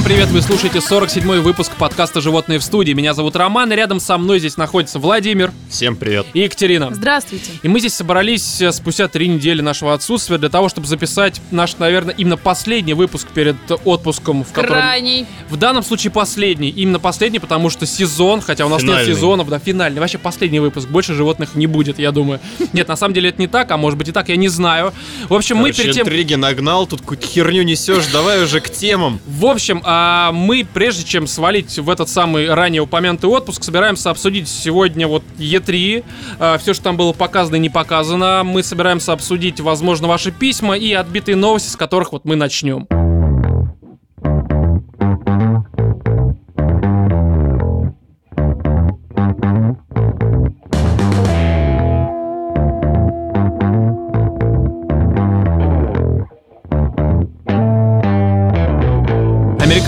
Всем привет, вы слушаете 47-й выпуск подкаста «Животные в студии». Меня зовут Роман, и рядом со мной здесь находится Владимир Всем привет. и Екатерина. Здравствуйте. И мы здесь собрались э, спустя три недели нашего отсутствия для того, чтобы записать наш, наверное, именно последний выпуск перед отпуском, в котором... Крайний. В данном случае последний. Именно последний, потому что сезон, хотя у нас Финальный. нет сезонов, да, финальный. Вообще последний выпуск. Больше животных не будет, я думаю. Нет, на самом деле это не так, а может быть и так, я не знаю. В общем, мы перед тем... интриги нагнал, тут какую-то херню несешь, давай уже к темам. В общем, а, мы, прежде чем свалить в этот самый ранее упомянутый отпуск, собираемся обсудить сегодня вот Е3, все, что там было показано и не показано. Мы собираемся обсудить, возможно, ваши письма и отбитые новости, с которых вот мы начнем.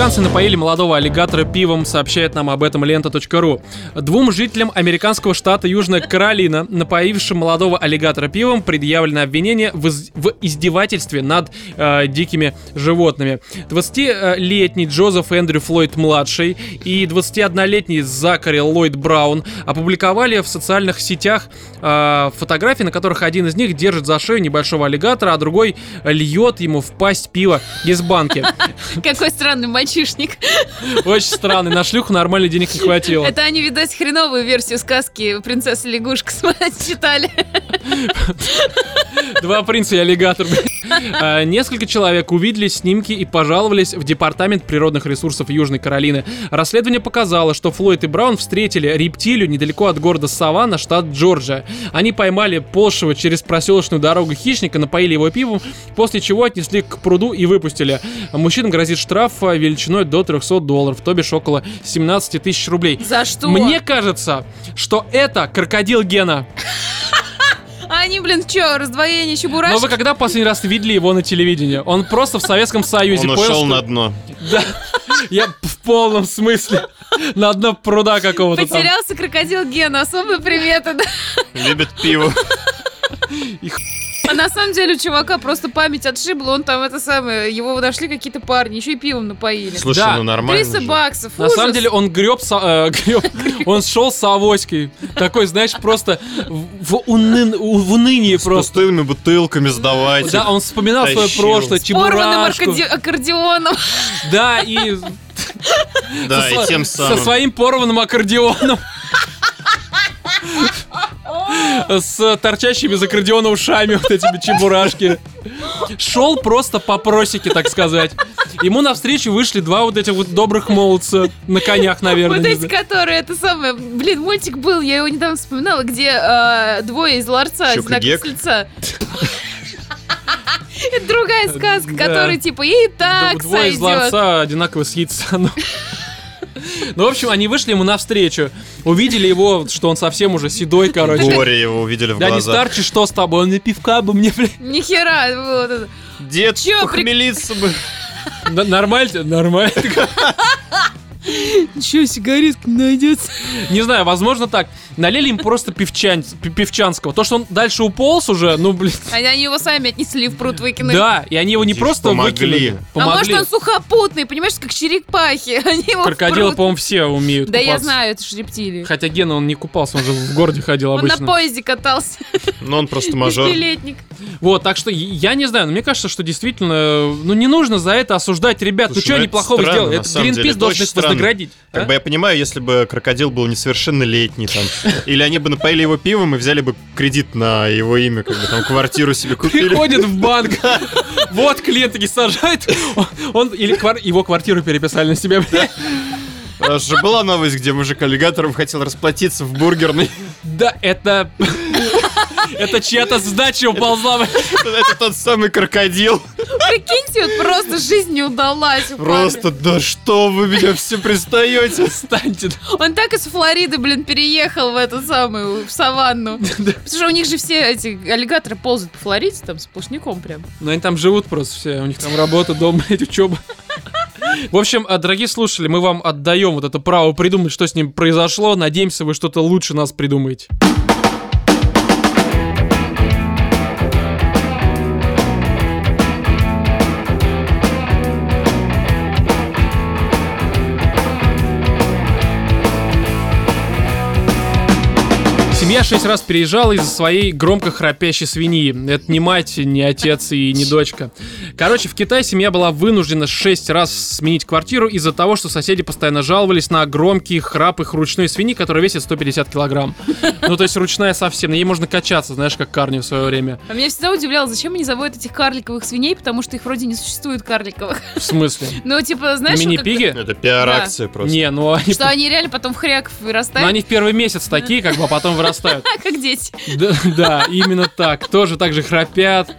Американцы напоили молодого аллигатора пивом, сообщает нам об этом лента.ру. Двум жителям американского штата Южная Каролина, напоившим молодого аллигатора пивом, предъявлено обвинение в, из- в издевательстве над э, дикими животными. 20-летний Джозеф Эндрю Флойд-младший и 21-летний Закари Ллойд Браун опубликовали в социальных сетях э, фотографии, на которых один из них держит за шею небольшого аллигатора, а другой льет ему в пасть пива из банки. Какой странный мальчишник. Очень странно, на шлюху нормально денег не хватило. Это они, видать, хреновую версию сказки «Принцесса лягушка» читали. Два принца и аллигатор. А, Несколько человек увидели снимки и пожаловались в Департамент природных ресурсов Южной Каролины. Расследование показало, что Флойд и Браун встретили рептилию недалеко от города Саванна, штат Джорджия. Они поймали полшего через проселочную дорогу хищника, напоили его пивом, после чего отнесли к пруду и выпустили. Мужчинам грозит штраф а, величиной до 300 долларов, то бишь около 17 тысяч рублей. За что? Мне кажется, что это крокодил Гена. А они, блин, что, раздвоение Но чебурашки? вы когда последний раз видели его на телевидении? Он просто в Советском Союзе. Он ушел на дно. Да, я в полном смысле на дно пруда какого-то. Потерялся крокодил Гена, особые приметы, да? Любит пиво. А на самом деле у чувака просто память отшибла, он там это самое, его нашли какие-то парни, еще и пивом напоили. Слушай, Да. ну нормально 300 же. баксов, На ужас. самом деле он греб, со- э, греб, он шел с авоськой. Такой, знаешь, просто в, в унын- у- в унынии С просто. пустыми бутылками сдавайте. Да, он вспоминал свое Тащил. прошлое, Порванным чебурашку. аккорде- аккордеоном. Да, и Да, со, и тем со самым. своим порванным аккордеоном. С торчащими из аккордеона ушами вот этими чебурашки. Шел просто по просеке, так сказать. Ему навстречу вышли два вот этих вот добрых молодца на конях, наверное. Вот эти, которые, это самое, блин, мультик был, я его недавно вспоминала, где э, двое из ларца, знак с лица. Это другая сказка, Да. которая типа и так Двое из ларца одинаково с яйца. Ну. В общем, они вышли ему навстречу. Увидели его, что он совсем уже седой, короче. Горе его увидели в Да не глаза. старче, что с тобой? Он на пивка бы мне, блядь. Нихера, вот это. Дед, Чё, при- похмелиться бы. Нормально? Нормально. Че, сигаретка найдется? Не знаю, возможно так. Налили им просто пивчан, пи- пивчанского. То, что он дальше уполз уже, ну, блин. Они, они его сами отнесли в пруд выкинули. Да, и они его не Типа просто помогли. выкинули. А может Помогли. он сухопутный, понимаешь, как черепахи. Они его Крокодилы, пруд. по-моему, все умеют Да я купаться. знаю, это ж рептилии. Хотя Гена, он не купался, он же в городе ходил Он на обычно. поезде катался, Но он просто мажор. беспилетник. Вот, так что я не знаю, но мне кажется, что действительно, ну не нужно за это осуждать ребят. Слушай, ну что ну они плохого сделали? Это Гринпис должен их вознаградить. Как а? бы я понимаю, если бы крокодил был несовершеннолетний там, или они бы напоили его пивом и взяли бы кредит на его имя, как бы там квартиру себе купили. Приходит в банк, вот клиент таки сажает, он, или его квартиру переписали на себя. нас же была новость, где мужик аллигатором хотел расплатиться в бургерной. Да, это... Это чья-то сдача уползла. Это тот самый крокодил. Прикиньте, вот просто жизнь не удалась. Просто, да что вы меня все пристаете? Станьте. Он так из Флориды, блин, переехал в эту самую, в саванну. Потому что у них же все эти аллигаторы ползают по Флориде, там, сплошняком прям. Ну, они там живут просто все. У них там работа, дом, блядь, учеба. В общем, а, дорогие слушатели, мы вам отдаем вот это право придумать, что с ним произошло. Надеемся, вы что-то лучше нас придумаете. Семья шесть раз переезжала из-за своей громко храпящей свиньи. Это не мать, не отец и не дочка. Короче, в Китае семья была вынуждена шесть раз сменить квартиру из-за того, что соседи постоянно жаловались на громкий храп их ручной свиньи, которая весит 150 килограмм. Ну, то есть ручная совсем. На ней можно качаться, знаешь, как Карни в свое время. А меня всегда удивляло, зачем они заводят этих карликовых свиней, потому что их вроде не существует карликовых. В смысле? Ну, типа, знаешь, вот Мини-пиги? Это пиар-акция просто. Не, ну они, что они реально потом в хряков ну, вырастают, они в первый месяц такие, как бы, а потом вырастают. как дети. Да, да, именно так. Тоже так же храпят.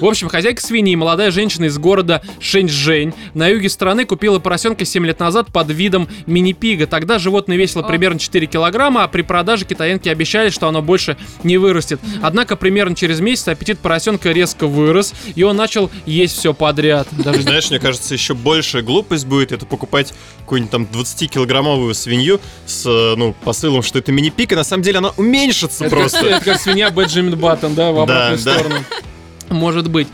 В общем, хозяйка свиньи, молодая женщина из города Шэньчжэнь, на юге страны купила поросенка 7 лет назад под видом мини-пига. Тогда животное весило О. примерно 4 килограмма, а при продаже китаянки обещали, что оно больше не вырастет. Однако примерно через месяц аппетит поросенка резко вырос, и он начал есть все подряд. Даже Знаешь, мне кажется, еще большая глупость будет это покупать какую-нибудь там 20-килограммовую свинью с, э, ну, посылом, что это мини-пик, и на самом деле она уменьшится Это как, просто. это как свинья Бенджамин Баттон, да, в обратную Да, да. сторону. Может быть.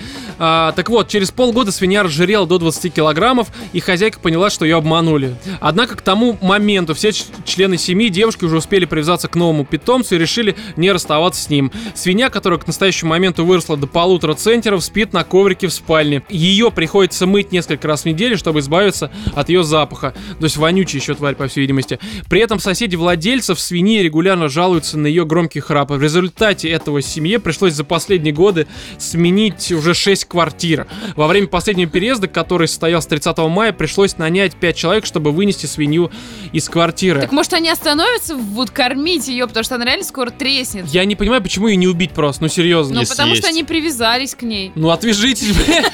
А, так вот, через полгода свинья разжирела до 20 килограммов, и хозяйка поняла, что ее обманули. Однако к тому моменту все члены семьи девушки уже успели привязаться к новому питомцу и решили не расставаться с ним. Свинья, которая к настоящему моменту выросла до полутора центнеров, спит на коврике в спальне. Ее приходится мыть несколько раз в неделю, чтобы избавиться от ее запаха. То есть вонючая еще тварь, по всей видимости. При этом соседи владельцев свиньи регулярно жалуются на ее громкий храп. В результате этого семье пришлось за последние годы сменить уже 6 квартир. Во время последнего переезда, который состоялся 30 мая, пришлось нанять 5 человек, чтобы вынести свинью из квартиры. Так может они остановятся, будут кормить ее, потому что она реально скоро треснет. Я не понимаю, почему ее не убить просто, ну серьезно. Ну, потому что съесть. они привязались к ней. Ну отвяжитесь, бля.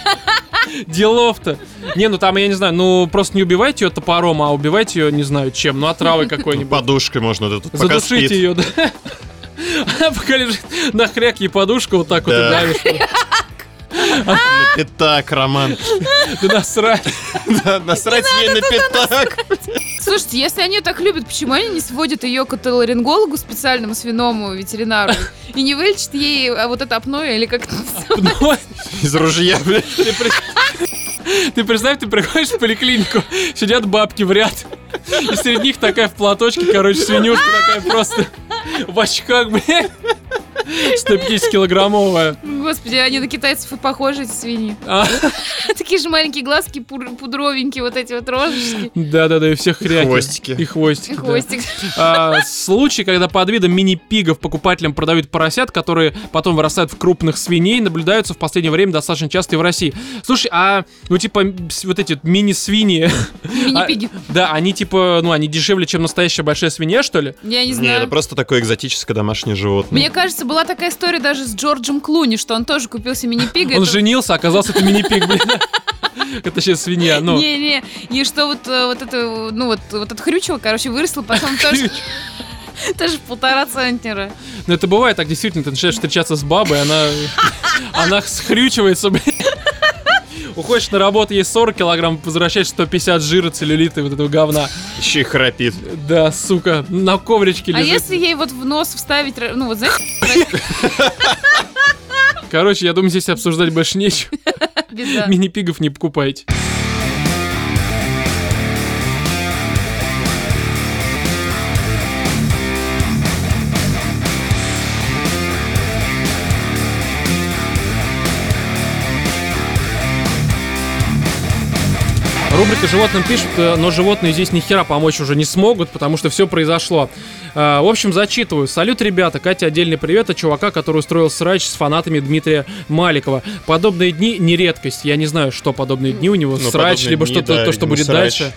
Делов-то. Не, ну там, я не знаю, ну просто не убивайте ее топором, а убивайте ее, не знаю, чем. Ну, отравой какой-нибудь. Подушкой можно вот эту, пока Задушите ее, да. Она пока лежит на хряк ей подушку вот так вот и Да. давишь. На пятак, Роман. Да насрать. Да, Насрать ей на пятак. Слушайте, если они ее так любят, почему они не сводят ее к отоларингологу специальному свиному ветеринару и не вылечат ей а, вот это апноэ или как это называется? Ну, Из ружья, блядь. Ты, представь, ты приходишь в поликлинику, сидят бабки в ряд, и среди них такая в платочке, короче, свинюшка такая просто в очках, блядь. 150-килограммовая. Господи, они на китайцев и похожи, эти свиньи. А, Такие же маленькие глазки, пудровенькие, вот эти вот рожечки. Да-да-да, и всех хряки. Хвостики. И хвостики, И да. хвостик. А, случай, когда под видом мини-пигов покупателям продают поросят, которые потом вырастают в крупных свиней, наблюдаются в последнее время достаточно часто и в России. Слушай, а ну типа вот эти мини-свиньи, Мини-пиги. да, они типа, ну они дешевле, чем настоящая большая свинья, что ли? Я не Не, знаю. это просто такое экзотическое домашнее животное. Мне кажется, была такая история даже с Джорджем Клуни, что он тоже купил себе мини-пига. Он Это- женился, а оказался это мини-пиг, блин. Это сейчас свинья, ну. Не-не, и что вот, э, вот это, ну вот, вот это хрючево, короче, выросло, потом тоже, тоже полтора центнера. Ну это бывает так, действительно, ты начинаешь встречаться с бабой, она, она схрючивается, блин. Уходишь на работу, есть 40 килограмм, возвращаешь 150 жира, целлюлита и вот этого говна. Еще и храпит. Да, сука, на ковричке А лежит. если ей вот в нос вставить, ну вот знаешь, Короче, я думаю, здесь обсуждать больше нечего. Мини-пигов не покупайте. Рубрика «Животным пишут», э, но животные здесь ни хера помочь уже не смогут, потому что все произошло. Э, В общем, зачитываю. Салют, ребята. Катя, отдельный привет от чувака, который устроил срач с фанатами Дмитрия Маликова. Подобные дни не редкость. Я не знаю, что подобные дни у него. Ну, срач, либо дни, что-то, да, то, что будет срач. дальше.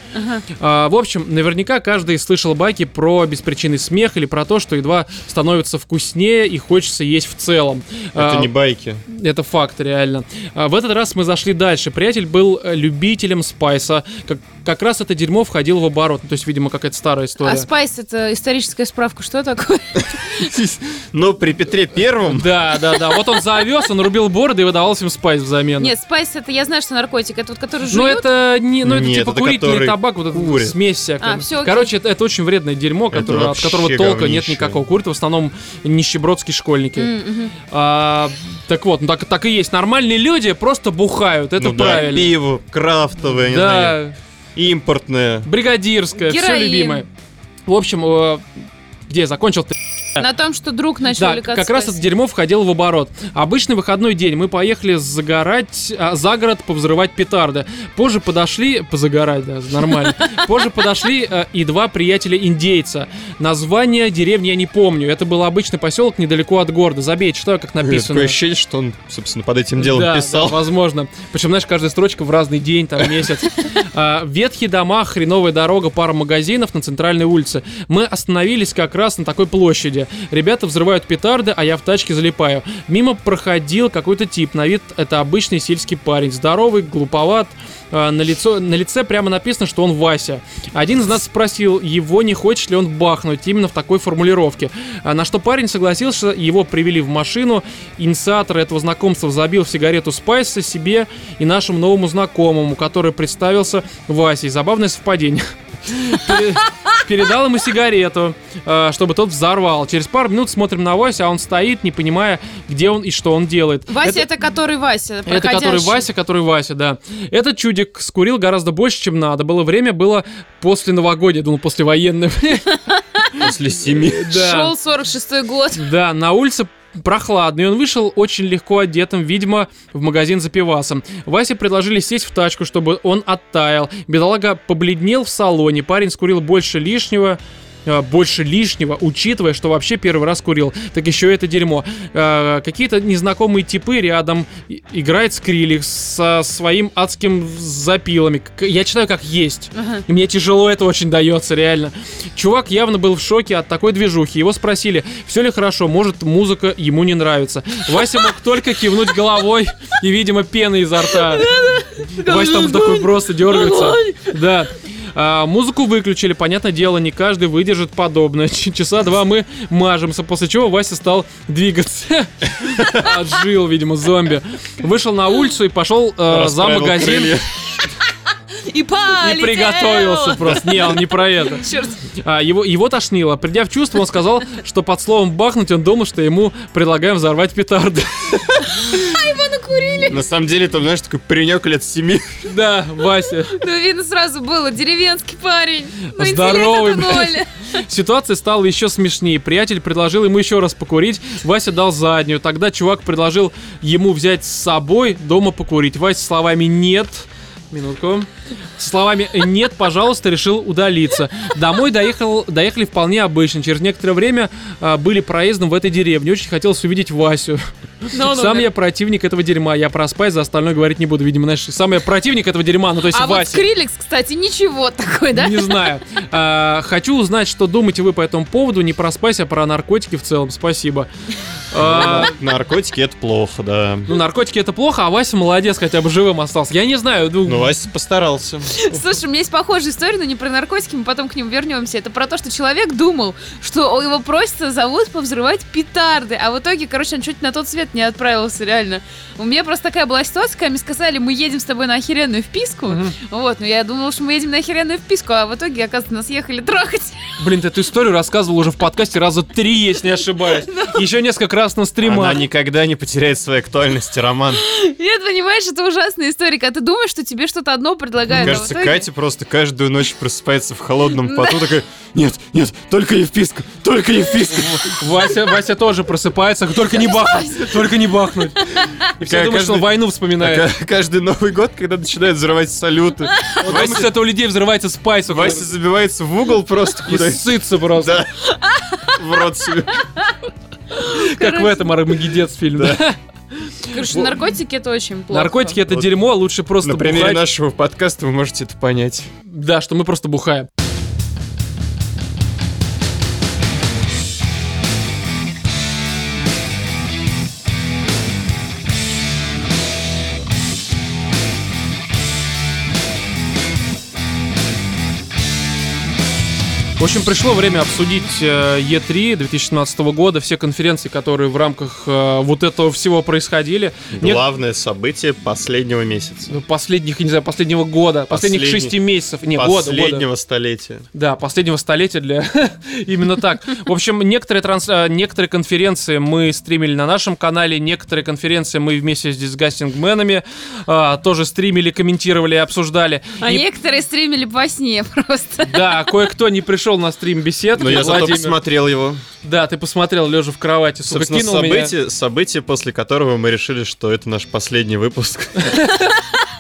А, в общем, наверняка каждый слышал байки про беспричинный смех или про то, что едва становится вкуснее и хочется есть в целом. Это А, не байки. это факт, реально. А, в этот раз мы зашли дальше. Приятель был э, любителем спайса. Как, как раз это дерьмо входило в оборот. Ну, То есть, видимо, какая-то старая А история. спайс это историческая справка, что такое? Но при Петре Первом Да, да, да. Вот он завез, он рубил бороды и выдавал им спайс взамен. Нет, спайс это, я знаю, что наркотик, это вот который Ну жуют. это не, ну это Нет, типа это курительный табак, вот эта смесь всякая. А, всё окей. Короче, это, это очень вредное дерьмо, которое, от которого толка нет никакого. Курят в основном нищебродские школьники. А, так вот, ну так, так и есть. Нормальные люди просто бухают, это ну да, правильно. пиво, крафтовое, не знаю, да, импортное. бригадирская, все Героин. любимое. В общем, э, где я закончил? На том, что друг начал Да, увлекаться как раз это дерьмо входило в оборот. Обычный выходной день мы поехали загорать, а, за город повзрывать петарды. Позже подошли, позагорать, да, нормально. Позже подошли а, и два приятеля индейца. Название деревни я не помню. Это был обычный поселок недалеко от города. Забей, читаю, как написано. Такое ощущение, что он, собственно, под этим делом да, писал. да, возможно. Причем, знаешь, каждая строчка в разный день, там, месяц. А, ветхие дома, хреновая дорога, пара магазинов на центральной улице. Мы остановились как раз на такой площади. Ребята взрывают петарды, а я в тачке залипаю. Мимо проходил какой-то тип. На вид это обычный сельский парень. Здоровый, глуповат. А, на, лицо, на лице прямо написано, что он Вася. Один из нас спросил его, не хочет ли он бахнуть именно в такой формулировке. А, на что парень согласился, его привели в машину. Инициатор этого знакомства забил в сигарету Спайса себе и нашему новому знакомому, который представился Васей. Забавное совпадение. Пере- Передал ему сигарету, э, чтобы тот взорвал. Через пару минут смотрим на Васю, а он стоит, не понимая, где он и что он делает. Вася это, который Вася, Это который. Вася, который Вася, да. Этот чудик скурил гораздо больше, чем надо. Было время, было после новогодия, думал, послевоенное. После семи. Да. Шел 46-й год. Да, на улице прохладно, и он вышел очень легко одетым, видимо, в магазин за пивасом. Васе предложили сесть в тачку, чтобы он оттаял. Бедолага побледнел в салоне, парень скурил больше лишнего, э, больше лишнего, учитывая, что вообще первый раз курил. Так еще это дерьмо. Э, Какие-то незнакомые типы рядом играет скрилик со своим адским запилами. Я читаю как есть. Ага. И мне тяжело это очень дается, реально. Чувак явно был в шоке от такой движухи. Его спросили, все ли хорошо, может, музыка ему не нравится. Вася мог только кивнуть головой и, видимо, пена изо рта. Вася там такой просто дергается. Да. А, музыку выключили, понятное дело, не каждый выдержит подобное. Часа два мы мажемся, после чего Вася стал двигаться. Отжил, видимо, зомби. Вышел на улицу и пошел э, за магазин. И полетел. И приготовился просто. Не, он не про это. Черт. А, его, его тошнило. Придя в чувство, он сказал, что под словом «бахнуть» он думал, что ему предлагаем взорвать петарды. На самом деле, там, знаешь, такой паренек лет семи. Да, Вася. Ну, видно, сразу было. Деревенский парень. Ну, Здоровый. Ситуация стала еще смешнее. Приятель предложил ему еще раз покурить. Вася дал заднюю. Тогда чувак предложил ему взять с собой дома покурить. Вася словами «нет». Минутку. Со словами «нет, пожалуйста», решил удалиться. Домой доехал, доехали вполне обычно. Через некоторое время а, были проездом в этой деревне. Очень хотелось увидеть Васю. Ну-ну, Сам да. я противник этого дерьма. Я про Спайс за остальное говорить не буду. Видимо, знаешь, сам я противник этого дерьма. Ну, то есть А вот Вася. Skrillex, кстати, ничего такой, да? Не знаю. А, хочу узнать, что думаете вы по этому поводу. Не про спайс, а про наркотики в целом. Спасибо. А, Наркотики это плохо, да. ну, наркотики это плохо, а Вася молодец, хотя бы живым остался. Я не знаю. Ну, Ну, Вася постарался. Слушай, у меня есть похожая история, но не про наркотики, мы потом к ним вернемся. Это про то, что человек думал, что его просто зовут повзрывать петарды, а в итоге, короче, он чуть на тот свет не отправился, реально. У меня просто такая была ситуация, когда мне сказали, мы едем с тобой на охеренную вписку. Вот, но я думала, что мы едем на охеренную вписку, а в итоге, оказывается, нас ехали трахать. блин, ты эту историю рассказывал уже в подкасте раза три, если не ошибаюсь. Еще несколько раз Она стримах. никогда не потеряет своей актуальности, Роман. Нет, понимаешь, это ужасная история, когда ты думаешь, что тебе что-то одно предлагают, а в Кажется, Катя просто каждую ночь просыпается в холодном поту, такая, нет, нет, только не вписка, только не вписка. Вася, Вася тоже просыпается, только не бахнуть, только не бахнуть. И все думают, что войну вспоминает. А Каждый Новый год, когда начинают взрывать салюты, что это у людей взрывается спайс. Вася забивается в угол просто и куда ссытся просто. Да. В рот себе. Как в этом Армагеддец фильме. да? Короче, наркотики это очень плохо. Наркотики это дерьмо, лучше просто На примере нашего подкаста вы можете это понять. Да, что мы просто бухаем. В общем, пришло время обсудить э, E3 2017 года, все конференции, которые в рамках э, вот этого всего происходили. Главное событие последнего месяца. ну, последних, я не знаю, последнего года, последних Последний- шести месяцев, не, года, года. Последнего столетия. Да, последнего столетия для... Именно так. В общем, некоторые, транс... а, некоторые конференции мы стримили на нашем канале, некоторые конференции мы вместе с дисгастингменами а, тоже стримили, комментировали и обсуждали. А И- некоторые стримили по сне просто. Да, кое-кто не пришел пришел на стрим беседки, Но я зато Владимир. посмотрел его. Да, ты посмотрел, лежа в кровати, сука, Собственно, кинул меня. событие, событие, после которого мы решили, что это наш последний выпуск.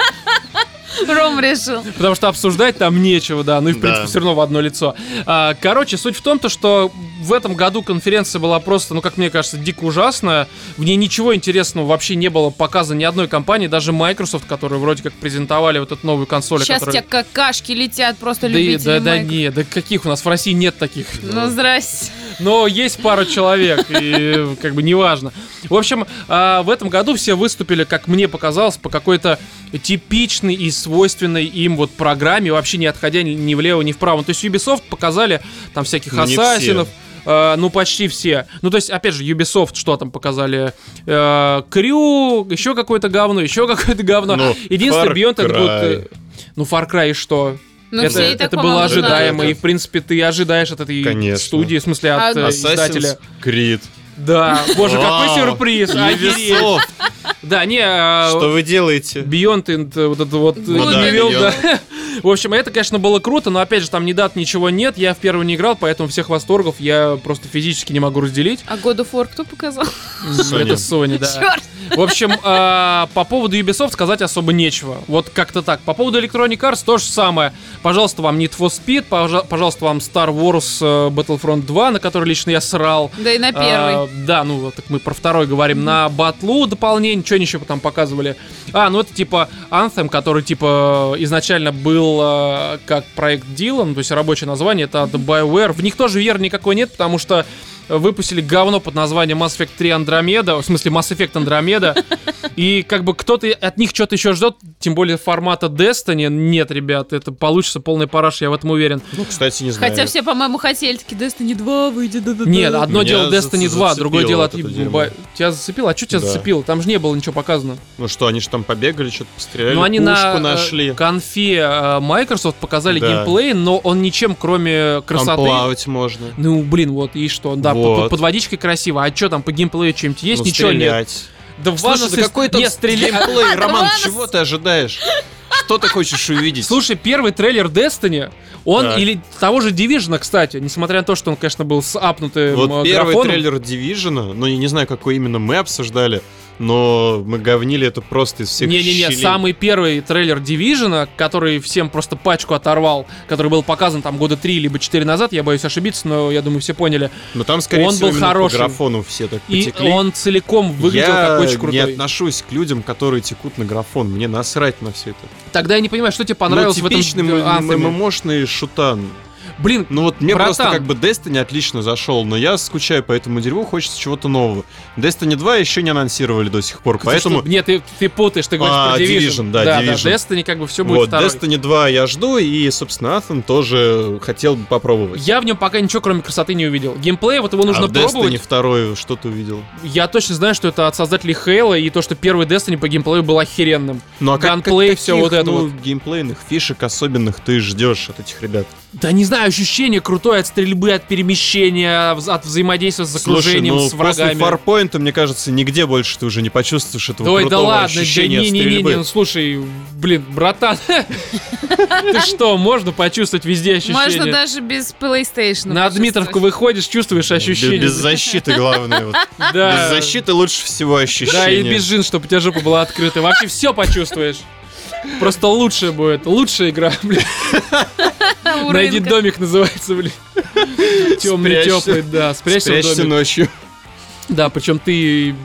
Ром решил. Потому что обсуждать там нечего, да. Ну и, в Да. принципе, все равно в одно лицо. А, короче, суть в том, то, что в этом году конференция была просто, ну, как мне кажется, дико ужасная. В ней ничего интересного вообще не было показано ни одной компании, даже Microsoft, которые вроде как презентовали вот эту новую консоль. Сейчас которая... тебя какашки летят, просто Да, любители да, да, Майк. не, да каких у нас в России нет таких. Ну, здрасте. Но есть пару человек, и как бы неважно. В общем, а, в этом году все выступили, как мне показалось, по какой-то типичной и свойственной им вот программе, вообще не отходя ни- влево, ни вправо. То есть Ubisoft показали там всяких Ну, ассасинов, э, ну, почти все. Ну, то есть, опять же, Ubisoft что там показали? Э, Крю, еще какое-то говно, еще какое-то говно. Ну, Единственное, Far Beyond это будет... э, Ну, Far Cry и что? Ну, это это было ожидаемо, и, в принципе, ты ожидаешь от этой Конечно. студии, в смысле, от А- издателя. Assassin's Creed. Да, боже, какой сюрприз! Ubisoft, Да, не, а, Что вы делаете? Beyond and, э, вот это вот э, Ну да, Evil, Beyond. да. В общем, это, конечно, было круто, но опять же, там ни дат, ничего нет. Я в первый не играл, поэтому всех восторгов я просто физически не могу разделить. А God of War кто показал? Sony. Это Sony, да. Черт! В общем, а, по поводу Ubisoft сказать особо нечего. Вот как-то так. По поводу Electronic Arts то же самое. Пожалуйста, вам Need for Speed, пожа- пожалуйста, вам Star Wars э, Battlefront 2, на который лично я срал. Да и на А, первый. да, ну вот так мы про второй говорим. На батлу дополнение, что они еще там показывали? А, ну это типа Anthem, который типа изначально был э, как проект Dylan, то есть рабочее название, это от BioWare. В них тоже веры никакой нет, потому что выпустили говно под названием Mass Effect 3 Andromeda, в смысле Mass Effect Andromeda, и как бы кто-то от них что-то еще ждет, тем более формата Destiny, нет, ребят, это получится полный параш, я в этом уверен. Ну, кстати, не знаю. Хотя все, по-моему, хотели такие Destiny 2 выйдет. да-да-да. Нет, одно Меня дело Destiny за- 2, другое дело от... Тебя зацепило? А что тебя Да. зацепило? Там же не было ничего показано. Ну что, они же там побегали, что-то постреляли, Ну, они пушку на э, нашли. конфе э, Microsoft показали Да. геймплей, но он ничем, кроме Там красоты... плавать можно. Ну, блин, вот, и что? Да, по- Вот. по- под водичкой красиво. А что там по геймплею чем-то есть? Ну, Ничего нет. стрелять. Да Слушай, да какой там геймплей, Роман, чего ты ожидаешь? Что ты хочешь увидеть? Слушай, первый трейлер Destiny, он Так. или того же Division, кстати, несмотря на то, что он, конечно, был с апнутым Вот э, первый графоном. трейлер Division, ну я не знаю, какой именно мы обсуждали, но мы говнили это просто из всех Не-не-не, щелей. самый первый трейлер Division, который всем просто пачку оторвал, который был показан там года три либо четыре назад, я боюсь ошибиться, но я думаю, все поняли. Но там, скорее он всего, был хороший. по графону все так И потекли. он целиком выглядел я как очень не крутой. отношусь к людям, которые текут на графон. Мне насрать на все это. Тогда я не понимаю, что тебе понравилось ну, в этом типичный э? ММОшный шутан. Блин, Ну вот мне Братан. просто как бы Destiny отлично зашел, но я скучаю по этому дерьму, хочется чего-то нового. Destiny 2 еще не анонсировали до сих пор, ты поэтому... что, нет, ты, ты путаешь, ты говоришь А, про Division. Division, да, Division. Destiny как бы все будет Вот, второй. Destiny 2 я жду, и, собственно, Anthem тоже хотел бы попробовать. Я в нем пока ничего, кроме красоты, не увидел. Геймплей, вот его нужно а в Destiny пробовать. 2 что ты увидел? Я точно знаю, что это от создателей Halo, и то, что первый Destiny по геймплею был охеренным. Ну а как, Ганплей, как- каких, вот это ну, вот. геймплейных фишек особенных ты ждешь от этих ребят? Да не знаю, ощущение крутое от стрельбы, от перемещения, от взаимодействия с окружением, Слушай, ну, с врагами. после Farpoint, мне кажется, нигде больше ты уже не почувствуешь этого Ой, да крутого ладно, да ощущения от не-не-не, стрельбы. ну слушай, блин, братан, ты что, можно почувствовать везде ощущения? Можно даже без PlayStation. На Дмитровку выходишь, чувствуешь ощущения. Без защиты, главное. Да. Без защиты лучше всего Да, и ощущения. без джин, чтобы у тебя жопа была открыта. Вообще все почувствуешь. Просто лучше будет. Лучшая игра, блин. Найди домик называется, блин. Темный, теплый, да. Спрячься, Спрячься домик. ночью. Да, причем ты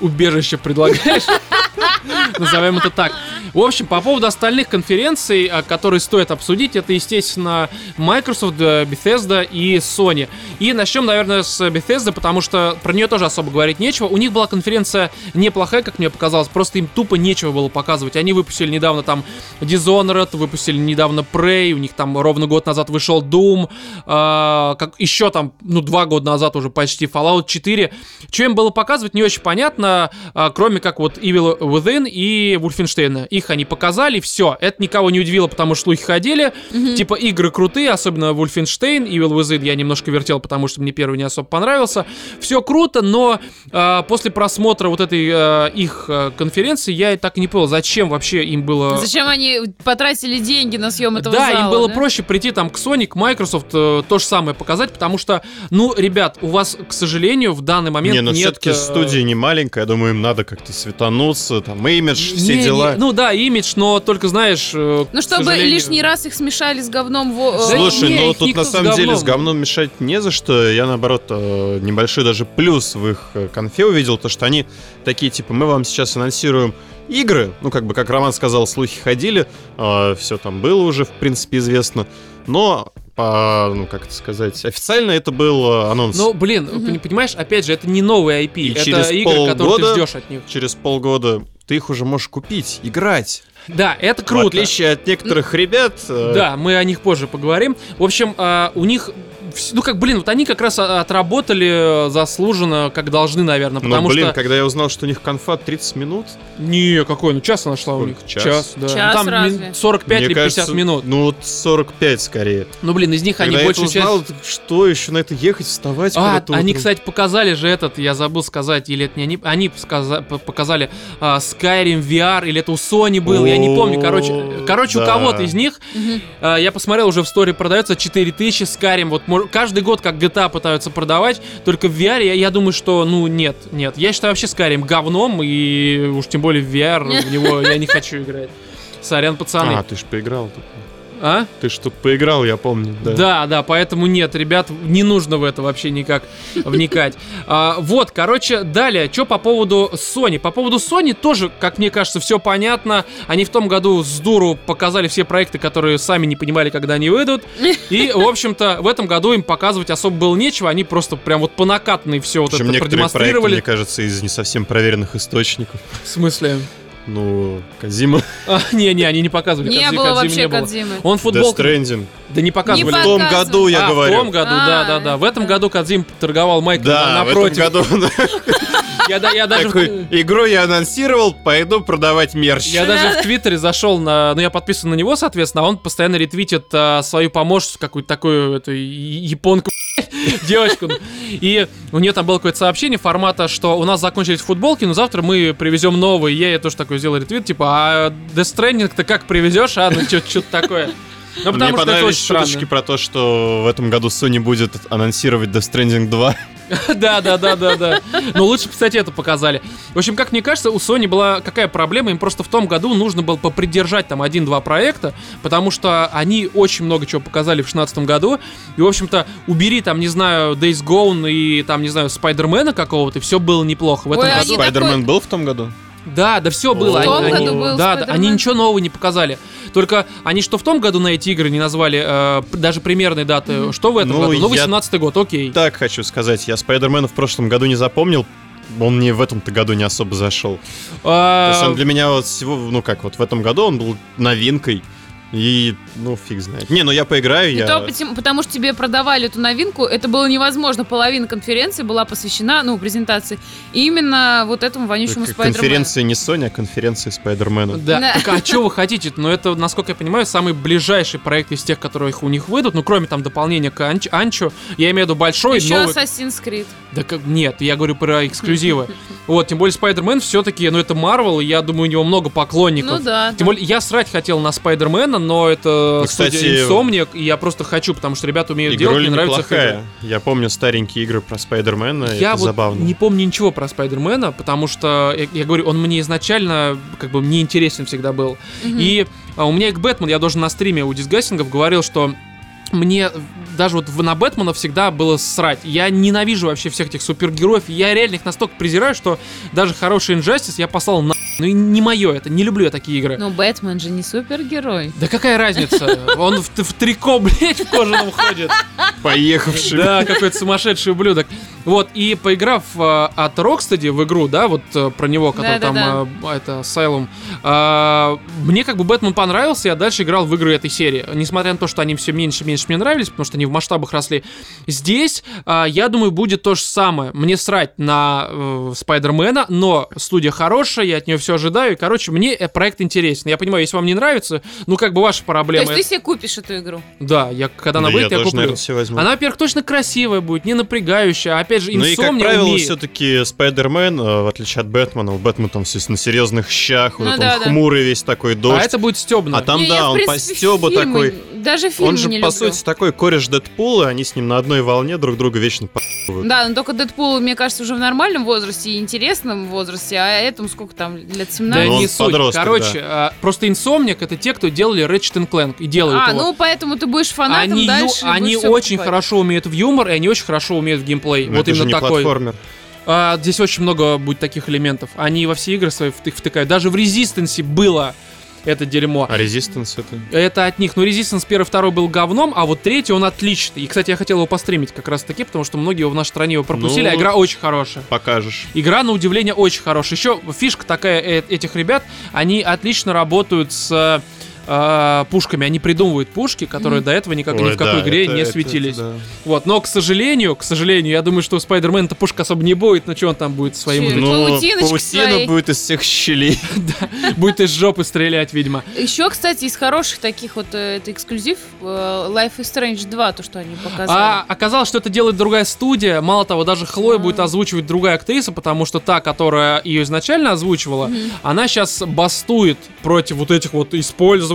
убежище предлагаешь. Назовем это так. В общем, по поводу остальных конференций, а, которые стоит обсудить, это, естественно, Microsoft, э, Bethesda и Sony. И начнем, наверное, с Bethesda, потому что про нее тоже особо говорить нечего. У них была конференция неплохая, как мне показалось, просто им тупо нечего было показывать. Они выпустили недавно там Dishonored, выпустили недавно Prey, у них там ровно год назад вышел Doom, а, как еще там, ну, два года назад уже почти Fallout 4. Что им было показывать, не очень понятно, а, кроме как вот Evil Within и Wolfenstein. их они показали, все. Это никого не удивило, потому что слухи ходили. Мгм. Типа игры крутые, особенно Wolfenstein, Evil Within я немножко вертел, потому что мне первый не особо понравился. Все круто, но а, после просмотра вот этой а, их а, конференции я и так и не понял, зачем вообще им было... Зачем они потратили деньги на съем этого да, зала, им было да? проще прийти там к Sony, к Microsoft, э, то же самое показать, потому что, ну, ребят, у вас, к сожалению, в данный момент Не, но нет... все-таки э, студия не маленькая, я думаю, им надо как-то светануться, там, имидж, все не- дела. не- ну да, имидж, но только знаешь... э, Ну, чтобы сожалению- лишний раз их смешали с говном во- Да Слушай, не, ну тут на с самом деле с говном. мешать не за что. Я наоборот э, небольшой даже плюс в их э, конфе увидел, то что они такие, типа, мы вам сейчас анонсируем игры, ну как бы, как Роман сказал, слухи ходили, все там было уже, в принципе, известно, но по, ну как это сказать, официально это был э, анонс. Ну, блин, пони- понимаешь, опять же, это не новый IP, И это через игры, которые ты полгода- ждешь от них. Через полгода ты их уже можешь купить, играть. Да, это В круто. отличие от некоторых ребят. э, Да, мы о них позже поговорим. В общем, а, у них, ну как, блин, вот они как раз а, отработали э, заслуженно, как должны, наверное, Но, потому блин, что... когда я узнал, что у них конфа 30 минут, Не, какой, ну час она шла у них. Сколько? Час? да. Час Ну, там разве? мин- 45 мне или 50 кажется, минут. Ну, вот 45 скорее. Ну, блин, из них Когда они я большую часть... узнал, что еще на это ехать, вставать? А, они, утром? кстати, показали же этот, я забыл сказать, или это не они, они показали а, Skyrim VR, или это у Sony был, я не помню, короче, О, короче, у да. кого-то из них, а, я посмотрел, уже в сторе продается 4000 Skyrim, вот каждый год как GTA пытаются продавать, только в VR я, я думаю, что, ну, нет, нет, я считаю вообще Skyrim говном, и уж тем более в VR в него я не хочу играть. Сорян, пацаны. А, ты ж поиграл. А? Ты тут поиграл, я помню. Да. Да, да, поэтому нет, ребят, не нужно в это вообще никак вникать. А, вот, короче, далее, что по поводу Sony? По поводу Sony тоже, как мне кажется, все понятно. Они в том году с дуру показали все проекты, которые сами не понимали, когда они выйдут. И, в общем-то, в этом году им показывать особо было нечего. Они просто прям вот по накатанной все вот Причем это некоторые проекты, продемонстрировали. мне кажется, из не совсем проверенных источников. В смысле? Ну, Казима, А, Не-не, они не показывали. Не Кодзи- было Кодзимы вообще не было. Кодзимы. Он Death футболку... Stranding. Да не показывали. Не В том году, я а, говорю. в том году, А, да, да, да. В этом году Кадзим торговал майкой Да, в этом напротив. году Я, да- я даже, такой, в- игру я анонсировал, пойду продавать мерч. я даже в Твиттере зашел на... Ну, я подписан на него, соответственно, а он постоянно ретвитит а, свою помощницу, какую-то такую, эту японку, девочку. И у нее там было какое-то сообщение формата, что у нас закончились футболки, но завтра мы привезем новые. И я ей тоже такой сделал ретвит, типа, а Death Stranding-то как привезешь, а? Ну, что-то такое. Ну, Мне понравились очень странно. шуточки про то, что в этом году Sony будет анонсировать Death Stranding 2. Да, да, да, да, да. Но лучше, кстати, это показали. В общем, как мне кажется, у Sony была какая проблема? Им просто в том году нужно было попридержать там один-два проекта, потому что они очень много чего показали в 16 году. И, в общем-то, убери там, не знаю, Days Gone и там, не знаю, Спайдермена какого-то, и все было неплохо. В этом Ой, а году... Спайдермен был в том году? Да, да все было. В том Они- году они- был да, да, Спайдермен? они ничего нового не показали. Только они что в том году на эти игры не назвали, э, даже примерной даты, что в этом Ну, году? Ну, я- 18 год, окей. Так хочу сказать, я Спайдермена в прошлом году не запомнил. Он мне в этом-то году не особо зашел. То А, есть он для меня вот всего, ну как, вот в этом году он был новинкой. И, ну, фиг знает. Не, ну я поиграю, И я... то потому, потому что тебе продавали эту новинку, это было невозможно. Половина конференции была посвящена, ну, презентации, именно вот этому вонючему Спайдермену. Конференция не Sony, а конференция Спайдермена. Да, Да. так а что вы хотите? Ну, это, насколько я понимаю, самый ближайший проект из тех, которые у них выйдут. Ну, кроме там дополнения к Анч- Анчу. Я имею в виду большой, Еще новый... Assassin's Creed. Да как... Нет, я говорю про эксклюзивы. Вот, тем более Спайдермен все-таки, ну, это Марвел, и я думаю, у него много поклонников. Ну да. Тем более, я срать хотел на Спайдермена, но это Ну, студия кстати, Insomniac, и я просто хочу, потому что ребята умеют делать, мне нравится игры. Я помню старенькие игры про Спайдермена, Я это вот забавно. не помню ничего про Спайдермена, потому что, я, я говорю, он мне изначально как бы не интересен всегда был. Мгм. И а, у меня и к Бэтмену, я даже на стриме у дисгастингов говорил, что мне даже вот на Бэтмена всегда было срать. Я ненавижу вообще всех этих супергероев. Я реально их настолько презираю, что даже хороший Injustice я послал на... Ну и не мое это, не люблю я такие игры. Но Бэтмен же не супергерой. Да какая разница? Он в, в трико, блядь, в кожаном ходит. Поехавший. Да, какой-то сумасшедший ублюдок. Вот, и поиграв э, от Rocksteady в игру, да, вот э, про него, который там, Да-да-да. э, это, Asylum, э, мне как бы Бэтмен понравился, я дальше играл в игры этой серии. Несмотря на то, что они все меньше и меньше мне нравились, потому что они в масштабах росли. Здесь, э, я думаю, будет то же самое. Мне срать на э, Спайдермена, но студия хорошая, я от нее все ожидаю, и, короче, мне э, проект интересен. Я понимаю, если вам не нравится, ну, как бы ваши То проблемы. есть ты себе купишь эту игру? Да, я, когда она Ну, выйдет, я, тоже, куплю. наверное, возьму. Она, во-первых, точно красивая будет, не напрягающая. Опять же, Ну и, как правило, умеет. все-таки Спайдермен, э, в отличие от Бэтмена, у Бэтмена там все на серьезных щах, вот Ну он да, да. хмурый весь такой А дождь. это будет стебно. А там, Не, да, я, он по принципе, фильмы- такой. Даже фильмы Он же, не по люблю. сути, такой кореш Дэдпула, они с ним на одной волне друг друга вечно по***ывают. Да, но только Дэдпул, мне кажется, уже в нормальном возрасте и интересном возрасте, а этому сколько там, лет Да 17? Ну, он не суть. подросток, Короче, а, просто Insomniac это те, кто делали Ratchet Clank и делают А, его. ну поэтому ты будешь фанатом они ю- дальше. и они очень покупать. хорошо умеют в юмор, и они очень хорошо умеют в геймплей. Но вот это же именно не такой. платформер. А, здесь очень много будет таких элементов. Они во все игры свои втык- втыкают. Даже в Resistance было это дерьмо. А Resistance это... Это от них. Ну, Resistance первый, второй был говном, а вот третий он отличный. И, кстати, я хотел его постримить как раз таки, потому что многие его в нашей стране его пропустили, Ну, а игра очень хорошая. Покажешь. Игра, на удивление, очень хорошая. Еще фишка такая э- этих ребят, они отлично работают с э, пушками. Они придумывают пушки, которые до этого никак ни Ой, в какой да, игре это- не это- светились. это да. Вот, но, к сожалению, к сожалению, я думаю, что у Спайдермена-то пушка особо не будет, но что он там будет своим вот Ну, Паутиночка паутина своей. будет из всех щелей. этим- будет из жопы стрелять, видимо. Еще, кстати, из хороших таких вот, э, это эксклюзив, э, Life is Strange 2, то, что они показали. А оказалось, что это делает другая студия. Мало того, даже Хлоя А. будет озвучивать другая актриса, потому что та, которая ее изначально озвучивала, она сейчас бастует против вот этих вот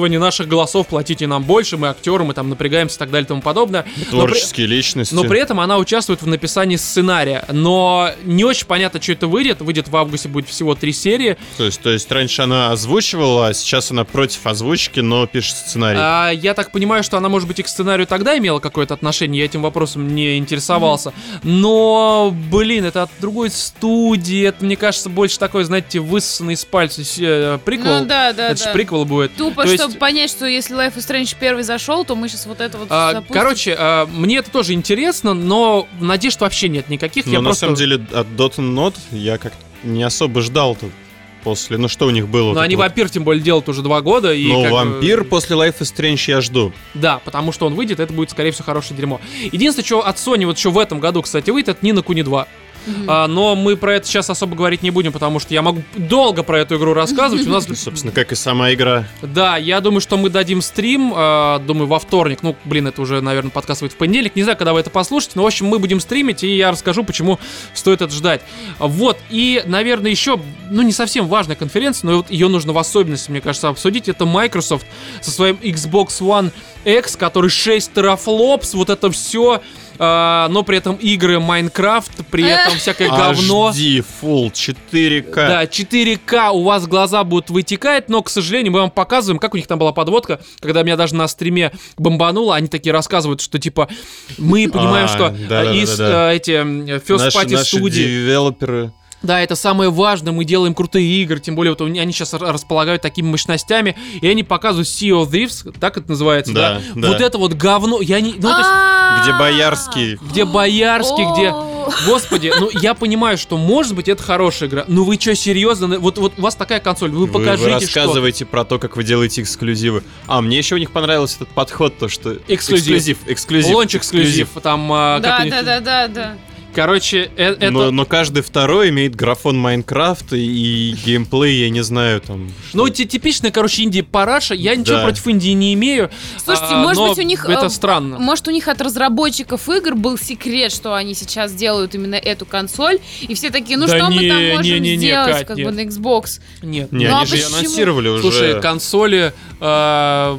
использования наших голосов, платите нам больше, мы актеры, мы там напрягаемся и так далее и тому подобное. Но при- Творческие личности. Но при этом она участвует в написании сценария. Но не очень понятно, что это выйдет. Выйдет в августе, будет всего три серии. То есть, то есть раньше она озвучивала, а сейчас она против озвучки, но пишет сценарий. А, я так понимаю, что она, может быть, и к сценарию тогда имела какое-то отношение. Я этим вопросом не интересовался. Но, блин, это от другой студии. Это, мне кажется, больше такой, знаете, высосанный из пальца э, приквел. Ну да, да, это же да. приквел будет. Тупо, То есть- чтобы понять, что если Life is Strange первый зашел, то мы сейчас вот это вот А, запустим. короче, а, мне это тоже интересно, но надежд вообще нет никаких. Но я на просто... самом деле от Dota Not я как не особо ждал тут после. Ну что у них было? Но вот они вот? вампир тем более делают уже два года. И Ну, как вампир после Life is Strange я жду. Да, потому что он выйдет, это будет, скорее всего, хорошее дерьмо. Единственное, что от Sony вот еще в этом году, кстати, выйдет, это Нина Куни 2. А, но мы про это сейчас особо говорить не будем, потому что я могу долго про эту игру рассказывать. У нас, Собственно, как и сама игра. да, я думаю, что мы дадим стрим, а, думаю, во вторник. Ну, блин, это уже, наверное, подкаст выйдет в понедельник. Не знаю, когда вы это послушаете, но, в общем, мы будем стримить, и я расскажу, почему стоит это ждать. Вот, и, наверное, еще, ну, не совсем важная конференция, но вот ее нужно в особенности, мне кажется, обсудить. Это Microsoft со своим Xbox One X, который 6 терафлопс, вот это все. Но при этом игры Майнкрафт, при этом всякое говно. HD Full 4К. Да, 4К у вас глаза будут вытекать, но, к сожалению, мы вам показываем, как у них там была подводка, когда меня даже на стриме бомбануло, они такие рассказывают, что, типа, мы понимаем, А, что э, из э, эти м, First Наши, Party наши студии, девелоперы. Да, это самое важное, мы делаем крутые игры, тем более вот они сейчас располагают такими мощностями, и они показывают Sea of Thieves, так это называется, да? Да, да. Вот это вот говно, я не... Ну, то есть! Где Боярский. где Боярский, где... Господи, ну я понимаю, что может быть это хорошая игра. Ну вы что, серьезно? Вот, вот у вас такая консоль, вы покажите, вы рассказываете про то, как вы делаете эксклюзивы. А, мне еще у них понравился этот подход, то что... Эксклюзив. Эксклюзив. что... Эксклюзив. Лонч эксклюзив, там... а, как Да, да, да, да, да. Короче, э- это... Но, но каждый второй имеет графон Майнкрафта и геймплей, я не знаю, там... Ну, что- ти- типичная, короче, Индия параша. Я ничего Да. против Индии не имею. Слушайте, а, может но быть, у них, Это э, странно. Может, у них от разработчиков игр был секрет, что они сейчас делают именно эту консоль, и все такие, ну Да что мы не, там не, можем не, не, сделать, Кать, как нет. бы на Xbox. Нет. Не, Ну, а они же и почему? анонсировали уже. Слушай, консоли э,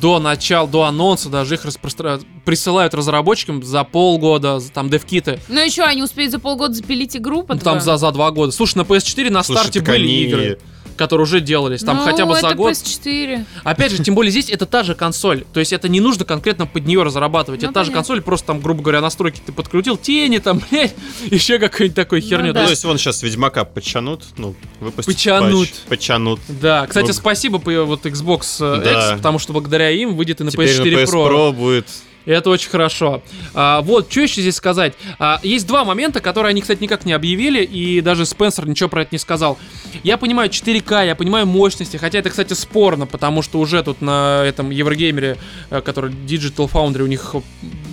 до начала, до анонса даже их распростра- присылают разработчикам за полгода, за- там, девкиты. Ну что, они успеют за полгода запилить игру? Ну, там за, за два года. Слушай, на PS4 на Слушай, старте были они- игры, которые уже делались. Там ну, хотя бы за год. PS4. Опять же, тем более здесь это та же консоль. То есть это не нужно конкретно под нее разрабатывать. Ну, это та же понятно. консоль, просто там, грубо говоря, настройки ты подкрутил, тени там, блядь, еще какой-нибудь такой Ну херню. да. Ну, То то есть, вон сейчас Ведьмака подчанут, ну, выпустят Почанут. патч. Почанут. да, кстати, Ну, спасибо по вот Xbox э, Да. X, потому что благодаря им выйдет и на Теперь PS4 на PS Pro. Pro будет Это очень хорошо. А, вот, что еще здесь сказать? А, есть два момента, которые они, кстати, никак не объявили, и даже Спенсер ничего про это не сказал. Я понимаю 4К, я понимаю мощности, хотя это, кстати, спорно, потому что уже тут на этом Еврогеймере, э, который Digital Foundry, у них,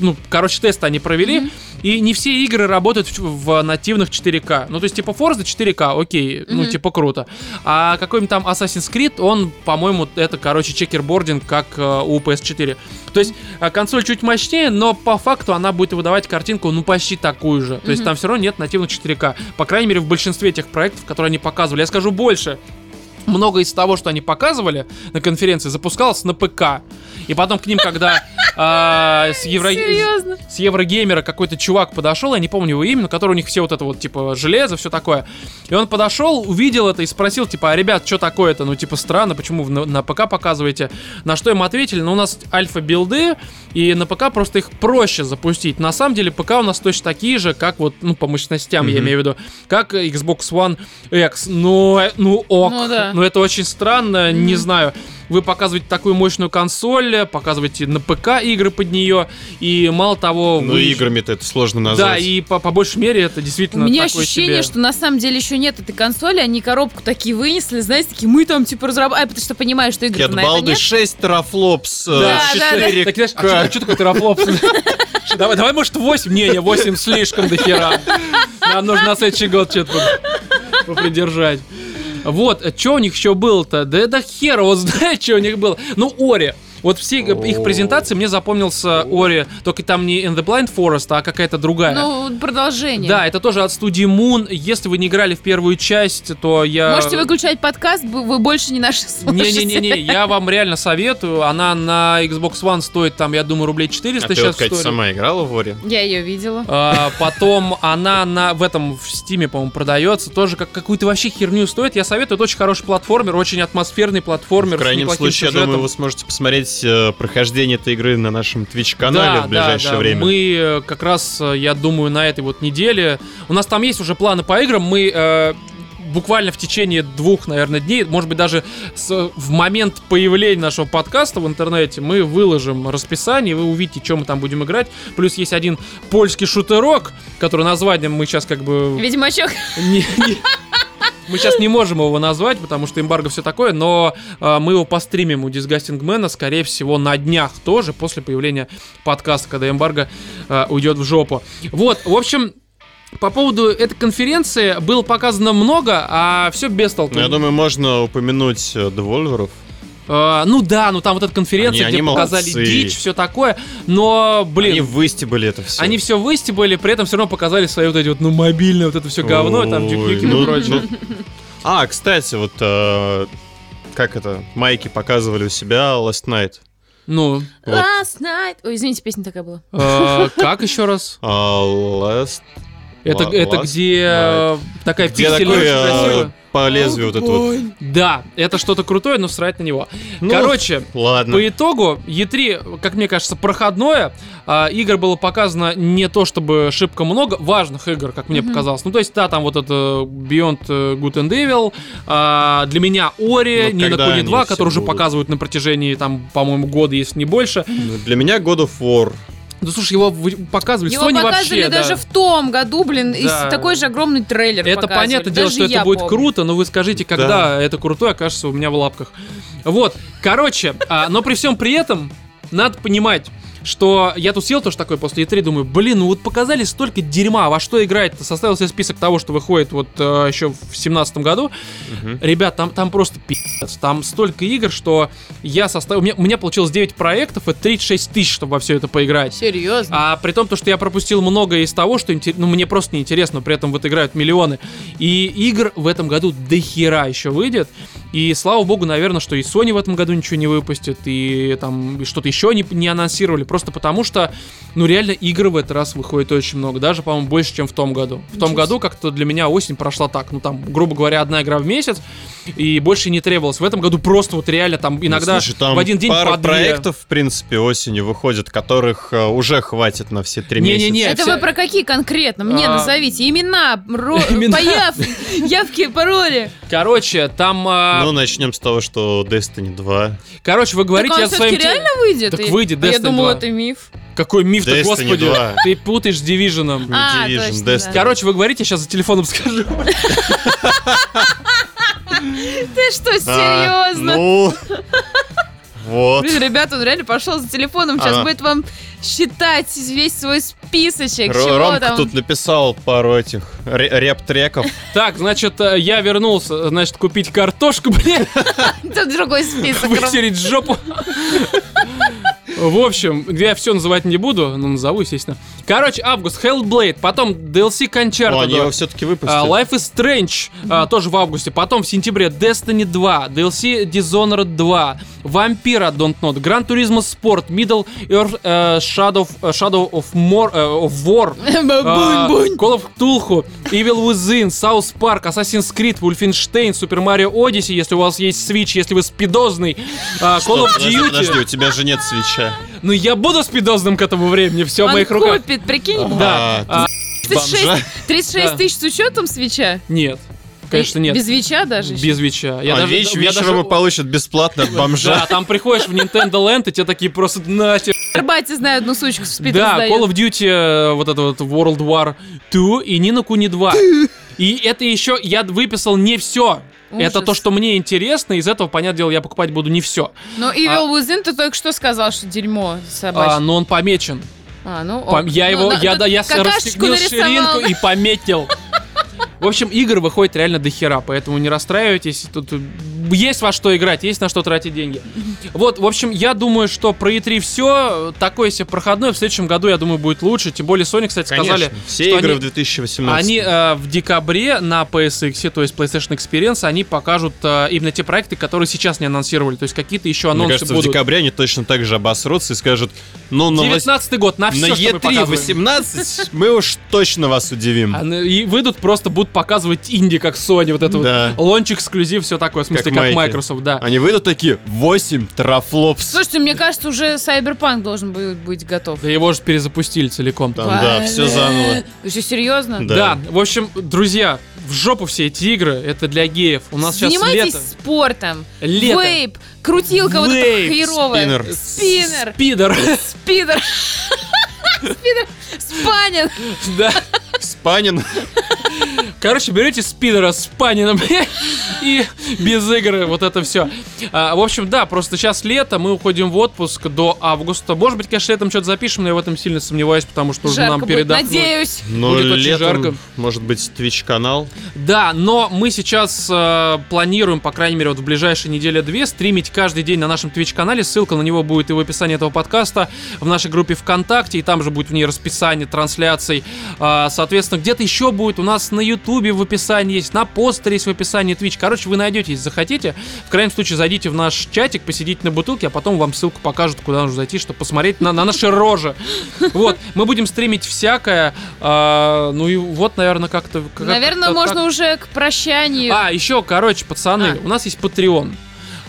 ну, короче, тесты они провели, Мгм. и не все игры работают в, в нативных 4К. Ну, то есть, типа, Forza 4К, окей, ну, Мгм. типа, круто. А какой-нибудь там Assassin's Creed, он, по-моему, это, короче, чекербординг, как э, у PS4. То есть, э, консоль чуть мощнее, но по факту она будет выдавать картинку, ну, почти такую же. То есть, там все равно нет нативных 4К. По крайней мере, в большинстве тех проектов, которые они показывали. Я скажу больше. Много из того, что они показывали на конференции, запускалось на ПК. И потом к ним, когда а, с, Евро... Серьезно? с Еврогеймера какой-то чувак подошел, я не помню его имя, но который у них все вот это вот, типа, железо, все такое. И он подошел, увидел это и спросил, типа, а, ребят, что такое-то? Ну, типа, странно, почему вы на, на ПК показываете? На что им ответили, ну, у нас альфа-билды, и на ПК просто их проще запустить. На самом деле, ПК у нас точно такие же, как вот, ну, по мощностям, я Мгм. имею в виду, как Xbox One X. Ну, э, ну, ок. Ну да. Ну, это очень странно, не Мгм. знаю. Вы показываете такую мощную консоль, показываете на ПК игры под нее, и мало того... Ну, вы- играми-то это сложно Да, назвать. и по, по большей мере это У действительно меня такое ощущение, себе. что на самом деле еще нет этой консоли, они коробку такие вынесли, знаете, такие, мы там типа разрабатываем, потому что понимаю, что игры на это Кетбалды нет. 6 терафлопс, Да, да, да. 4 Так, знаешь, а что- а что такое терафлопс? Давай, давай, может, 8? Не, не, 8 слишком до хера. Нам нужно на следующий год что-то попридержать. Вот, что у них еще было-то? Да да хер его знает, что у них было. Ну, Ори. Вот все их О. презентации мне запомнился Ори, только там не In the Blind Forest, а какая-то другая. Ну, продолжение. Да, это тоже от студии Moon. Если вы не играли в первую часть, то я... Можете выключать подкаст, вы больше не наши слушатели. Не-не-не, я вам реально советую. Она на Xbox One стоит там, я думаю, рублей 400 А ты сейчас вот, Катя, стоит. сама играла в Ори? Я ее видела. А, потом она на, в этом в Стиме, по-моему, продается. Тоже как какую-то вообще херню стоит. Я советую, это очень хороший платформер, очень атмосферный платформер. В крайнем случае, я сюжетом. думаю, вы сможете посмотреть э, прохождение этой игры на нашем Twitch-канале Да, в ближайшее да, да. время. Мы э, как раз, э, я думаю, на этой вот неделе. У нас там есть уже планы по играм. Мы э, буквально в течение двух, наверное, дней, может быть, даже с- в момент появления нашего подкаста в интернете, мы выложим расписание, и вы увидите, что мы там будем играть. Плюс есть один польский шутерок, который названием мы сейчас как бы... Ведьмачок. не- не- Мы сейчас не можем его назвать, потому что эмбарго все такое, но э, мы его постримим у Disgusting Man, скорее всего, на днях тоже, после появления подкаста, когда эмбарго э, уйдет в жопу. Вот, в общем, по поводу этой конференции было показано много, а все без толку. Ну, я думаю, можно упомянуть э, Devolver'ов. Э, ну да, ну там вот эта конференция, Они- где они показали молодцы. дичь, все такое, но, блин, Они выстебали это все. Они все выстебали, при этом все равно показали свои вот эти вот, ну, мобильные, вот это все говно, там, Ой, дюкюки ну, и прочее. ну. А, кстати, вот э, как это, майки показывали у себя Last Night. Ну, Вот. Last night. Ой, извините, песня такая была. э, как еще раз? А, last... Это, Ла- это где э, такая Где пиксельная, такой очень э, красивая. по лезвию вот это вот. Да, это что-то крутое, но срать на него. Ну, Короче, Ладно. по итогу E3, как мне кажется, проходное. А, игр было показано не то чтобы шибко много, важных игр, как мне Мгм. показалось. Ну, то есть, да, там вот это Beyond э, Good and Evil, а, для меня Ори, Ну, Нина Куни они 2, все который уже будут? показывают на протяжении, там, по-моему, года, если не больше. Для меня God of War. Да слушай, его показывали, Его Sony показывали вообще, даже да. в том году, блин, и Да. с- такой же огромный трейлер Это понятное дело, Даже что это будет помню. круто, но вы скажите, когда это круто окажется у меня в лапках. Вот, короче, а, но при всем при этом надо понимать, что я тут сел тоже такой после E3, думаю, блин, ну вот показали столько дерьма, во что играть-то? Составил себе список того, что выходит вот э, еще в семнадцатом году. Мгм. Ребят, там, там просто пи***ц. Там столько игр, что я составил... У меня, у меня получилось 9 проектов и 36 тысяч, чтобы во все это поиграть. Серьезно? А при том, то, что я пропустил много из того, что интер- ну, мне просто неинтересно, при этом вот играют миллионы. И игр в этом году до хера еще выйдет. И слава богу, наверное, что и Sony в этом году ничего не выпустит, и там и что-то еще не, не анонсировали. Просто потому что, ну реально, игр в этот раз выходит очень много. Даже, по-моему, больше, чем в том году. В том году как-то для меня осень прошла так. Ну там, грубо говоря, одна игра в месяц, и больше не требовалось. В этом году просто вот реально там иногда Ну, слушай, там в один день пара по две. проектов, в принципе, осенью выходят, которых э, уже хватит на все три Не-не-не, месяца. Это все- вы про какие конкретно? Мне А, назовите. Имена, ро- Имена. появ- явки, пароли. Короче, там... а, Ну, начнем с того, что Destiny 2. Короче, вы Так говорите, он я своим... реально выйдет? Так И- выйдет Я Destiny думала, 2. это миф. Какой миф-то, Destiny господи! 2. Ты путаешь с Division. А, Division, точно, Destiny. да. Короче, вы говорите, я сейчас за телефоном скажу. Ты что, А, серьезно? Ну, вот. Блин, ребята, он реально пошел за телефоном, сейчас Ага. будет вам считать весь свой списочек, Ро- чего Ромка там. тут написал пару этих ре- реп-треков. Так, значит, э, я вернулся, значит, купить картошку, блин, Тут другой список. Вытереть жопу. В общем, я все называть не буду, но назову, естественно. Короче, август, Hellblade, потом DLC Uncharted, они его все-таки а, выпустили. Life is Strange, а, тоже в августе. Потом в сентябре Destiny 2, DLC Dishonored 2, Vampira Don't Know, Gran Turismo Sport, Middle Earth э, Shadow, э, Shadow of, More, э, of War, а, Call of Cthulhu, Evil Within, South Park, Assassin's Creed, Wolfenstein, Super Mario Odyssey, если у вас есть Switch, если вы спидозный, а, Call of Duty. подожди, у тебя же нет свеча. Ну я буду спидозным к этому времени, все в Он моих руках. купит, прикинь. Да. А, А, 36, бомжа. 36 Да. тысяч с учетом свеча? Нет, конечно нет. Без свеча даже? Без Вича. Я а даже- я вечером даже- и получат бесплатно от Да, бомжа. там приходишь в Nintendo Land, и тебе такие просто на тебе. В Арбате знаю одну сучку Питер Да, сдает. Call of Duty, э, вот это вот World War 2 и Нина Куни 2. И это еще, я выписал не все. Это Ужас. то, что мне интересно, из этого, понятное дело, я покупать буду не все. Но Evil Within ты только что сказал, что дерьмо А, собачье. но он помечен. А, ну, Пом- ок. я Ну, его, на- я, да, я расстегнул ширинку и пометил. В общем, игр выходит реально до хера, поэтому не расстраивайтесь. Тут есть во что играть, есть на что тратить деньги. Вот, в общем, я думаю, что про E3 все. Такой себе проходной. В следующем году, я думаю, будет лучше. Тем более, Sony, кстати, сказали, Конечно, все что игры они- в 2018. они э, в декабре на PSX, то есть PlayStation Experience, они покажут э, именно те проекты, которые сейчас не анонсировали. То есть какие-то еще Мне анонсы кажется, в будут. декабре они точно так же обосрутся и скажут, ну, на, вось- 19 год, на на все, что мы E3 показываем. 18 мы уж точно вас удивим. И выйдут просто будут показывать инди, как Sony, вот это Да. вот лонч эксклюзив, все такое, в смысле, Как как. Microsoft, да. Они выйдут такие, 8 трафлопс. Слушайте, мне кажется, уже Cyberpunk должен будет быть готов. Да его же перезапустили целиком. Там, да, все заново. Вы что, серьезно? Да. Да. в общем, друзья, в жопу все эти игры, это для геев. У нас сейчас Занимайтесь лето. спортом. Лето. Вейп, крутилка вот эта Вейп, херовая. спиннер. Спиннер. Спидер. Спидер. Спидер. Спанин. Да. Спанин. Короче, берете спидера с панином и без игры, вот это все. в общем, да, просто сейчас лето, мы уходим в отпуск до августа. Может быть, конечно, летом что-то запишем, но я в этом сильно сомневаюсь, потому что нужно Жарко нам будет, передохнуть. надеюсь. Ну, Будет очень летом, жарко. может быть, Twitch-канал. Да, но мы сейчас э, планируем, по крайней мере, вот в ближайшие недели-две стримить каждый день на нашем Twitch-канале. Ссылка на него будет и в описании этого подкаста, в нашей группе ВКонтакте, и там же будет в ней расписание трансляций. А, соответственно, где-то еще будет у нас на Ютубе в описании есть, на постере есть в описании Twitch. Короче, вы найдете, если захотите. В крайнем случае, зайдите в наш чатик, посидите на бутылке, а потом вам ссылку покажут, куда нужно зайти, чтобы посмотреть на, на наши рожи. Вот, мы будем стримить всякое. а, ну и вот, наверное, как-то... как- Наверное, как- можно уже к прощанию. а, еще, короче, пацаны, А. у нас есть Patreon.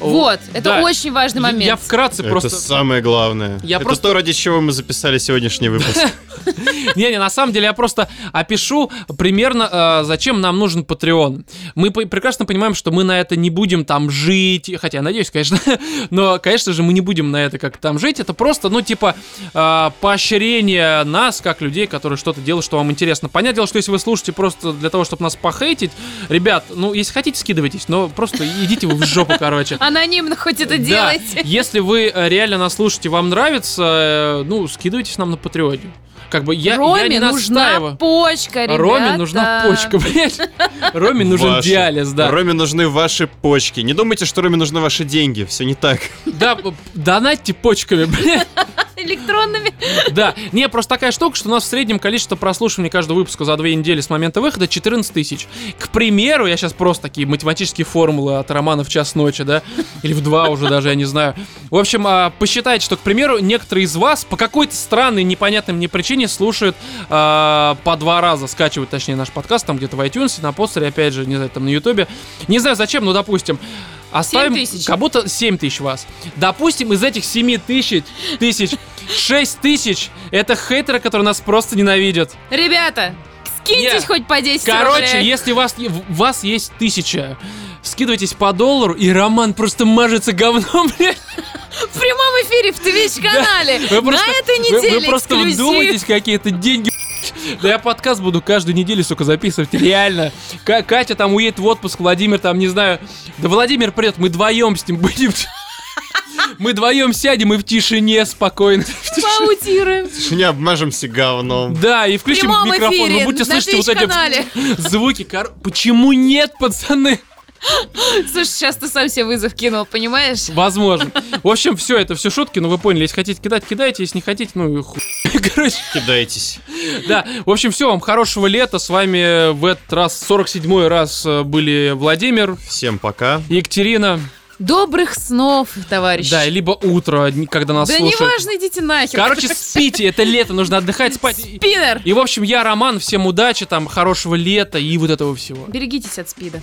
Вот, это Да. очень важный момент. Я вкратце Это просто... самое главное. Я Это просто- то, ради чего мы записали сегодняшний выпуск. Не-не, на самом деле я просто опишу примерно, э, зачем нам нужен Patreon. Мы прекрасно понимаем, что мы на это не будем там жить, хотя я надеюсь, конечно, но, конечно же, мы не будем на это как там жить. Это просто, ну, типа, э, поощрение нас, как людей, которые что-то делают, что вам интересно. Понятное дело, что если вы слушаете просто для того, чтобы нас похейтить, ребят, ну, если хотите, скидывайтесь, но просто идите вы в жопу, короче. Анонимно хоть это Да, делайте. Если вы э, реально нас слушаете, вам нравится, э, ну, скидывайтесь нам на Патреоне. Как бы я, я Роме не нужна почка, ребята. Роме нужна почка, блядь. Роме нужен Ваши. диализ, да. Роме нужны ваши почки. Не думайте, что Роме нужны ваши деньги. Все не так. Да, донатьте почками, блядь. Электронными. Да, не, просто такая штука, что у нас в среднем количество прослушиваний каждого выпуска за две недели с момента выхода 14 тысяч. К примеру, я сейчас просто такие математические формулы от романа в час ночи, да, или в два уже даже, я не знаю. В общем, а, посчитайте, что, к примеру, некоторые из вас по какой-то странной, непонятной мне причине слушают а, по два раза, скачивают, точнее, наш подкаст там где-то в iTunes, на постере, опять же, не знаю, там на Ютубе. Не знаю зачем, но, допустим, Оставим, тысяч. как будто 7 тысяч вас. Допустим, из этих 7 тысяч, тысяч 6 тысяч это хейтеры, которые нас просто ненавидят. Ребята, скиньтесь Не. хоть по 10 Короче, рублей. если у вас, у вас есть тысяча, скидывайтесь по доллару, и Роман просто мажется говном, блядь. В прямом эфире в Twitch-канале. Вы просто- На этой Вы, неделе вы просто эксклюзив. вдумайтесь, какие-то деньги. Да я подкаст буду каждую неделю, сука, записывать, реально. Ка- Катя там уедет в отпуск, Владимир там, не знаю. Да Владимир придет, мы вдвоем с ним будем. Мы вдвоем сядем и в тишине спокойно. Паутируем. Не обмажемся говном. Да, и включим прямом микрофон. эфире Вы будете слышать вот эти звуки. Кор- Почему нет, пацаны? Слушай, сейчас ты сам себе вызов кинул, понимаешь? Возможно. В общем, все, это все шутки, но вы поняли, если хотите кидать, кидайте, если не хотите, ну и хуй. Короче, Кидайтесь. да. В общем, все, вам хорошего лета. С вами в этот раз, 47-й раз э, были Владимир, Всем пока. Екатерина, Добрых снов, товарищ. да, либо утро, когда нас Да слушают. неважно, идите нахер. Короче, спите, это лето, нужно отдыхать, спать. И, Спиннер. и, в общем, я Роман, всем удачи, там, хорошего лета и вот этого всего. Берегитесь от спида.